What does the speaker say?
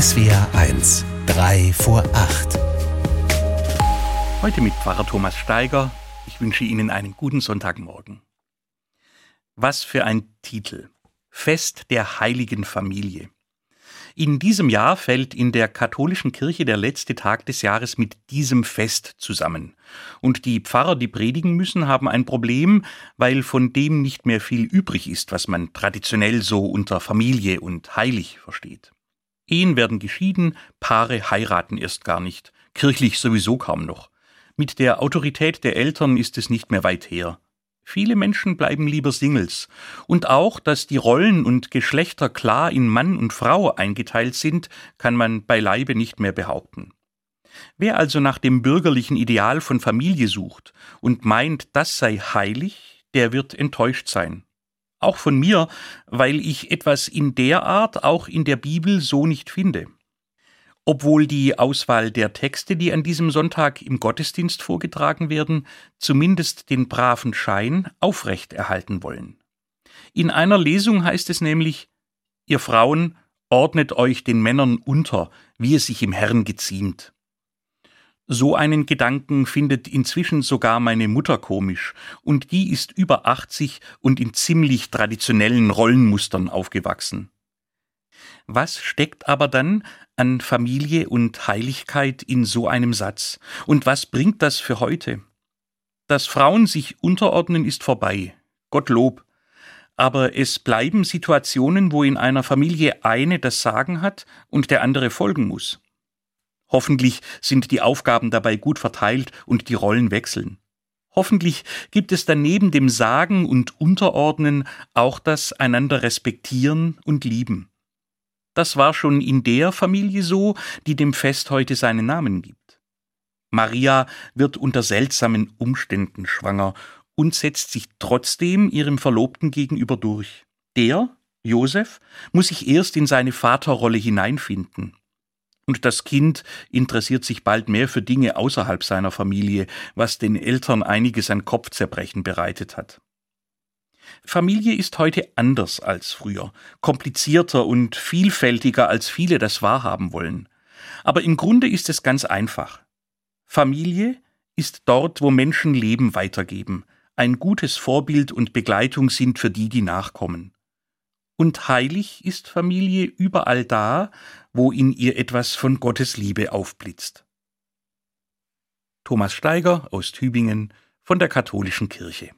SWR 1, 3 vor 8. Heute mit Pfarrer Thomas Steiger. Ich wünsche Ihnen einen guten Sonntagmorgen. Was für ein Titel. Fest der heiligen Familie. In diesem Jahr fällt in der katholischen Kirche der letzte Tag des Jahres mit diesem Fest zusammen. Und die Pfarrer, die predigen müssen, haben ein Problem, weil von dem nicht mehr viel übrig ist, was man traditionell so unter Familie und heilig versteht. Ehen werden geschieden, Paare heiraten erst gar nicht, kirchlich sowieso kaum noch. Mit der Autorität der Eltern ist es nicht mehr weit her. Viele Menschen bleiben lieber Singles. Und auch, dass die Rollen und Geschlechter klar in Mann und Frau eingeteilt sind, kann man beileibe nicht mehr behaupten. Wer also nach dem bürgerlichen Ideal von Familie sucht und meint, das sei heilig, der wird enttäuscht sein. Auch von mir, weil ich etwas in der Art auch in der Bibel so nicht finde obwohl die Auswahl der Texte, die an diesem Sonntag im Gottesdienst vorgetragen werden, zumindest den braven Schein aufrecht erhalten wollen. In einer Lesung heißt es nämlich Ihr Frauen ordnet euch den Männern unter, wie es sich im Herrn geziemt. So einen Gedanken findet inzwischen sogar meine Mutter komisch, und die ist über 80 und in ziemlich traditionellen Rollenmustern aufgewachsen. Was steckt aber dann an Familie und Heiligkeit in so einem Satz? Und was bringt das für heute? Dass Frauen sich unterordnen, ist vorbei. Gottlob. Aber es bleiben Situationen, wo in einer Familie eine das Sagen hat und der andere folgen muss. Hoffentlich sind die Aufgaben dabei gut verteilt und die Rollen wechseln. Hoffentlich gibt es dann neben dem Sagen und Unterordnen auch das einander respektieren und lieben. Das war schon in der Familie so, die dem Fest heute seinen Namen gibt. Maria wird unter seltsamen Umständen schwanger und setzt sich trotzdem ihrem Verlobten gegenüber durch. Der, Josef, muss sich erst in seine Vaterrolle hineinfinden. Und das Kind interessiert sich bald mehr für Dinge außerhalb seiner Familie, was den Eltern einiges an Kopfzerbrechen bereitet hat. Familie ist heute anders als früher, komplizierter und vielfältiger, als viele das wahrhaben wollen. Aber im Grunde ist es ganz einfach. Familie ist dort, wo Menschen Leben weitergeben, ein gutes Vorbild und Begleitung sind für die, die nachkommen. Und heilig ist Familie überall da, wo in ihr etwas von Gottes Liebe aufblitzt. Thomas Steiger aus Tübingen von der Katholischen Kirche.